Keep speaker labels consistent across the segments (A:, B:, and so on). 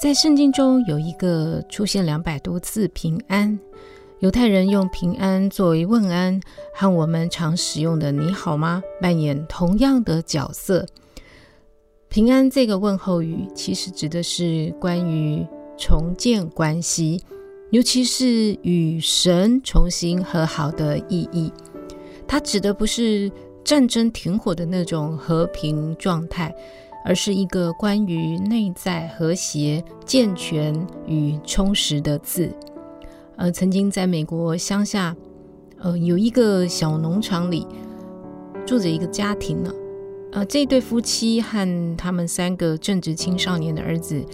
A: 在圣经中有一个出现两百多次平安，犹太人用平安作为问安，和我们常使用的“你好吗”扮演同样的角色。平安这个问候语其实指的是关于重建关系，尤其是与神重新和好的意义。它指的不是战争停火的那种和平状态。而是一个关于内在和谐、健全与充实的字。呃，曾经在美国乡下，呃，有一个小农场里住着一个家庭呢。呃，这对夫妻和他们三个正值青少年的儿子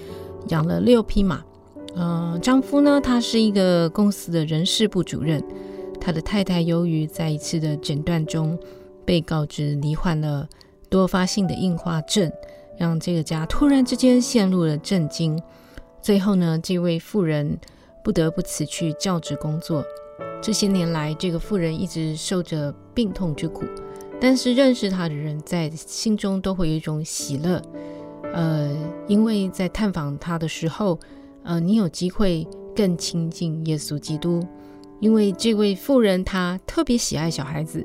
A: 养了六匹马。呃，丈夫呢，他是一个公司的人事部主任。他的太太由于在一次的诊断中被告知罹患了多发性的硬化症。让这个家突然之间陷入了震惊。最后呢，这位妇人不得不辞去教职工作。这些年来，这个妇人一直受着病痛之苦，但是认识她的人在心中都会有一种喜乐。呃，因为在探访她的时候，呃，你有机会更亲近耶稣基督。因为这位妇人她特别喜爱小孩子，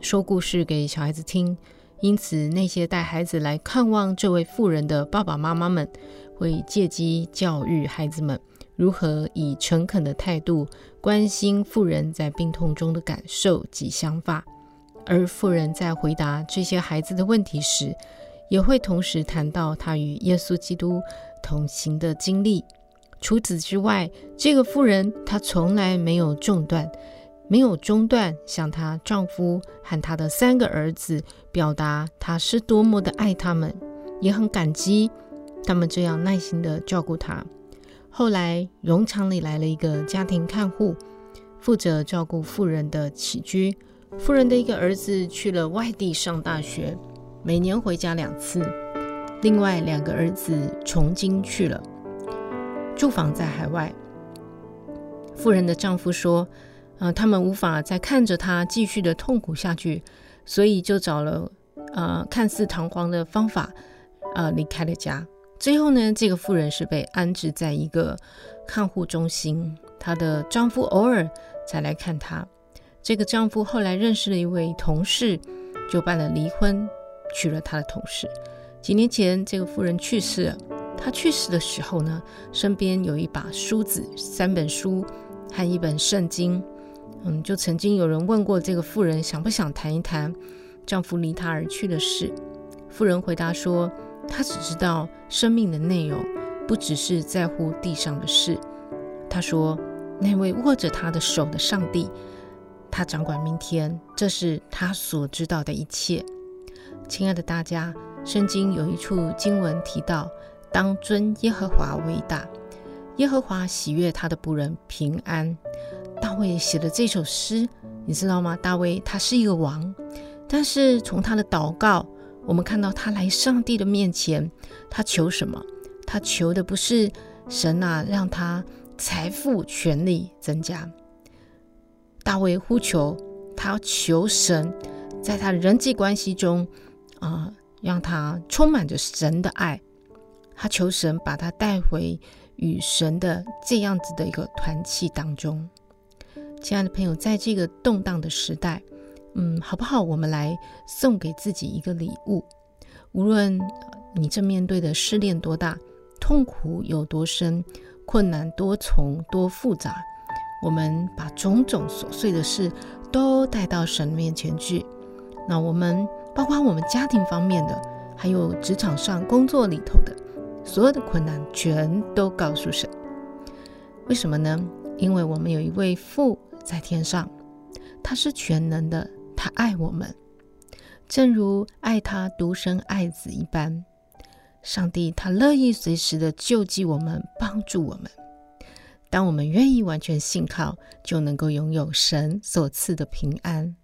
A: 说故事给小孩子听。因此，那些带孩子来看望这位妇人的爸爸妈妈们，会借机教育孩子们如何以诚恳的态度关心妇人在病痛中的感受及想法。而妇人在回答这些孩子的问题时，也会同时谈到她与耶稣基督同行的经历。除此之外，这个妇人她从来没有中断。没有中断向她丈夫和她的三个儿子表达她是多么的爱他们，也很感激他们这样耐心的照顾她。后来，农场里来了一个家庭看护，负责照顾妇人的起居。妇人的一个儿子去了外地上大学，每年回家两次。另外两个儿子从京去了，住房在海外。妇人的丈夫说。啊、呃，他们无法再看着他继续的痛苦下去，所以就找了呃看似堂皇的方法，呃离开了家。最后呢，这个妇人是被安置在一个看护中心，她的丈夫偶尔才来看她。这个丈夫后来认识了一位同事，就办了离婚，娶了他的同事。几年前，这个妇人去世了。她去世的时候呢，身边有一把梳子、三本书和一本圣经。嗯，就曾经有人问过这个妇人，想不想谈一谈丈夫离她而去的事？妇人回答说，她只知道生命的内容，不只是在乎地上的事。她说，那位握着她的手的上帝，他掌管明天，这是她所知道的一切。亲爱的大家，圣经有一处经文提到，当尊耶和华为大，耶和华喜悦他的仆人平安。大卫写了这首诗，你知道吗？大卫他是一个王，但是从他的祷告，我们看到他来上帝的面前，他求什么？他求的不是神啊，让他财富、权力增加。大卫呼求，他要求神，在他人际关系中啊、让他充满着神的爱。他求神把他带回与神的这样子的一个团契当中。亲爱的朋友，在这个动荡的时代，嗯，好不好？我们来送给自己一个礼物。无论你正面对的试炼多大，痛苦有多深，困难多重多复杂，我们把种种琐碎的事都带到神面前去。那我们包括我们家庭方面的，还有职场上工作里头的所有的困难，全都告诉神。为什么呢？因为我们有一位父。在天上，他是全能的，他爱我们。正如爱他独生爱子一般。上帝他乐意随时的救济我们，帮助我们。当我们愿意完全信靠，就能够拥有神所赐的平安。